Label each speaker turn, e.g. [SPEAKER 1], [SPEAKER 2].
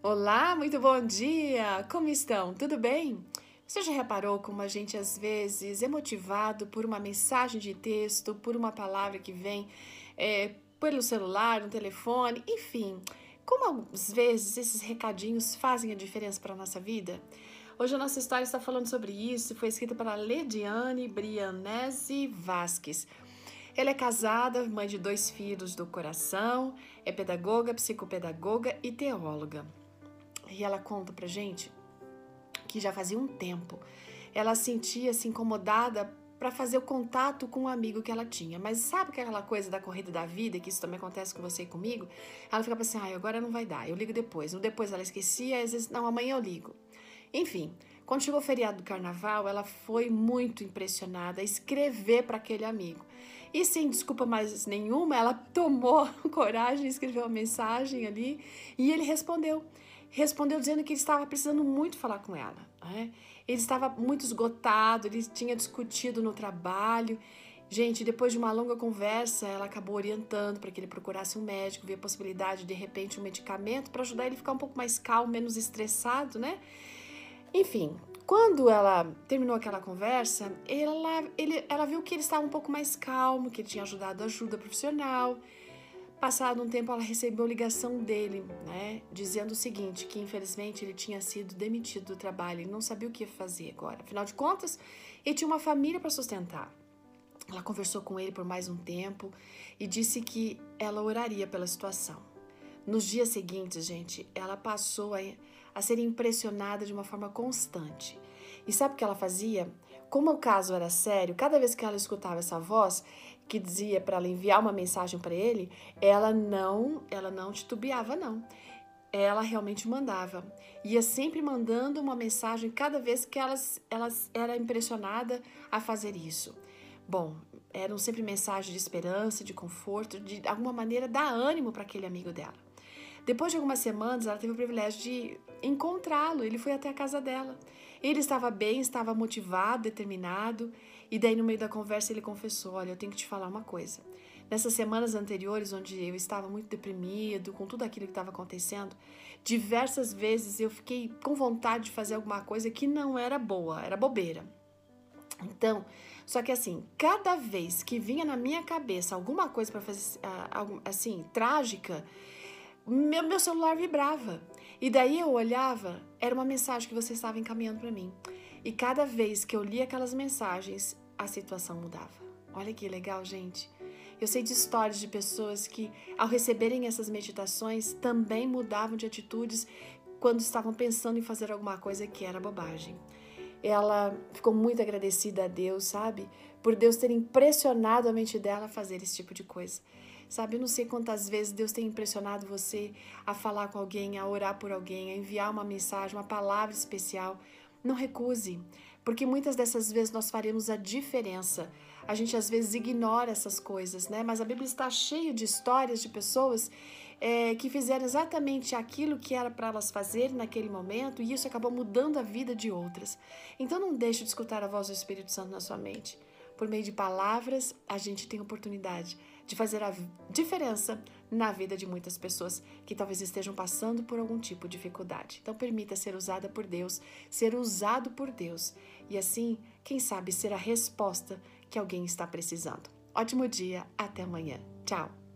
[SPEAKER 1] Olá, muito bom dia! Como estão? Tudo bem? Você já reparou como a gente às vezes é motivado por uma mensagem de texto, por uma palavra que vem é, pelo celular, no telefone, enfim, como às vezes esses recadinhos fazem a diferença para a nossa vida? Hoje a nossa história está falando sobre isso, foi escrita pela Lediane Brianese Vasques. Ela é casada, mãe de dois filhos do coração, é pedagoga, psicopedagoga e teóloga. E ela conta pra gente que já fazia um tempo ela sentia-se incomodada para fazer o contato com um amigo que ela tinha. Mas sabe aquela coisa da corrida da vida, que isso também acontece com você e comigo? Ela ficava assim, ah, agora não vai dar, eu ligo depois. No depois ela esquecia, às vezes, não, amanhã eu ligo. Enfim, quando chegou o feriado do carnaval, ela foi muito impressionada a escrever para aquele amigo. E sem desculpa mais nenhuma, ela tomou coragem, escreveu uma mensagem ali e ele respondeu respondeu dizendo que ele estava precisando muito falar com ela. Né? Ele estava muito esgotado, ele tinha discutido no trabalho. Gente, depois de uma longa conversa, ela acabou orientando para que ele procurasse um médico, via a possibilidade de, de repente um medicamento para ajudar ele a ficar um pouco mais calmo, menos estressado, né? Enfim, quando ela terminou aquela conversa, ela, ele, ela viu que ele estava um pouco mais calmo, que ele tinha ajudado ajuda profissional Passado um tempo, ela recebeu ligação dele, né, dizendo o seguinte, que infelizmente ele tinha sido demitido do trabalho, ele não sabia o que fazer agora. Afinal de contas, ele tinha uma família para sustentar. Ela conversou com ele por mais um tempo e disse que ela oraria pela situação. Nos dias seguintes, gente, ela passou a, a ser impressionada de uma forma constante. E sabe o que ela fazia? Como o caso era sério, cada vez que ela escutava essa voz, que dizia para ela enviar uma mensagem para ele, ela não, ela não titubeava não. Ela realmente mandava. Ia sempre mandando uma mensagem cada vez que ela, ela era impressionada a fazer isso. Bom, eram sempre mensagens de esperança, de conforto, de alguma maneira dar ânimo para aquele amigo dela. Depois de algumas semanas, ela teve o privilégio de encontrá-lo. Ele foi até a casa dela. Ele estava bem, estava motivado, determinado. E daí, no meio da conversa, ele confessou: Olha, eu tenho que te falar uma coisa. Nessas semanas anteriores, onde eu estava muito deprimido com tudo aquilo que estava acontecendo, diversas vezes eu fiquei com vontade de fazer alguma coisa que não era boa, era bobeira. Então, só que assim, cada vez que vinha na minha cabeça alguma coisa para fazer ah, assim, trágica, meu, meu celular vibrava. E daí eu olhava, era uma mensagem que você estava encaminhando para mim. E cada vez que eu lia aquelas mensagens, a situação mudava. Olha que legal, gente. Eu sei de histórias de pessoas que, ao receberem essas meditações, também mudavam de atitudes quando estavam pensando em fazer alguma coisa que era bobagem. Ela ficou muito agradecida a Deus, sabe? Por Deus ter impressionado a mente dela a fazer esse tipo de coisa. Sabe, eu não sei quantas vezes Deus tem impressionado você a falar com alguém, a orar por alguém, a enviar uma mensagem, uma palavra especial. Não recuse, porque muitas dessas vezes nós faremos a diferença. A gente às vezes ignora essas coisas, né? Mas a Bíblia está cheia de histórias de pessoas é, que fizeram exatamente aquilo que era para elas fazerem naquele momento e isso acabou mudando a vida de outras. Então não deixe de escutar a voz do Espírito Santo na sua mente. Por meio de palavras, a gente tem oportunidade de fazer a diferença na vida de muitas pessoas que talvez estejam passando por algum tipo de dificuldade. Então, permita ser usada por Deus, ser usado por Deus e assim, quem sabe, ser a resposta que alguém está precisando. Ótimo dia, até amanhã. Tchau!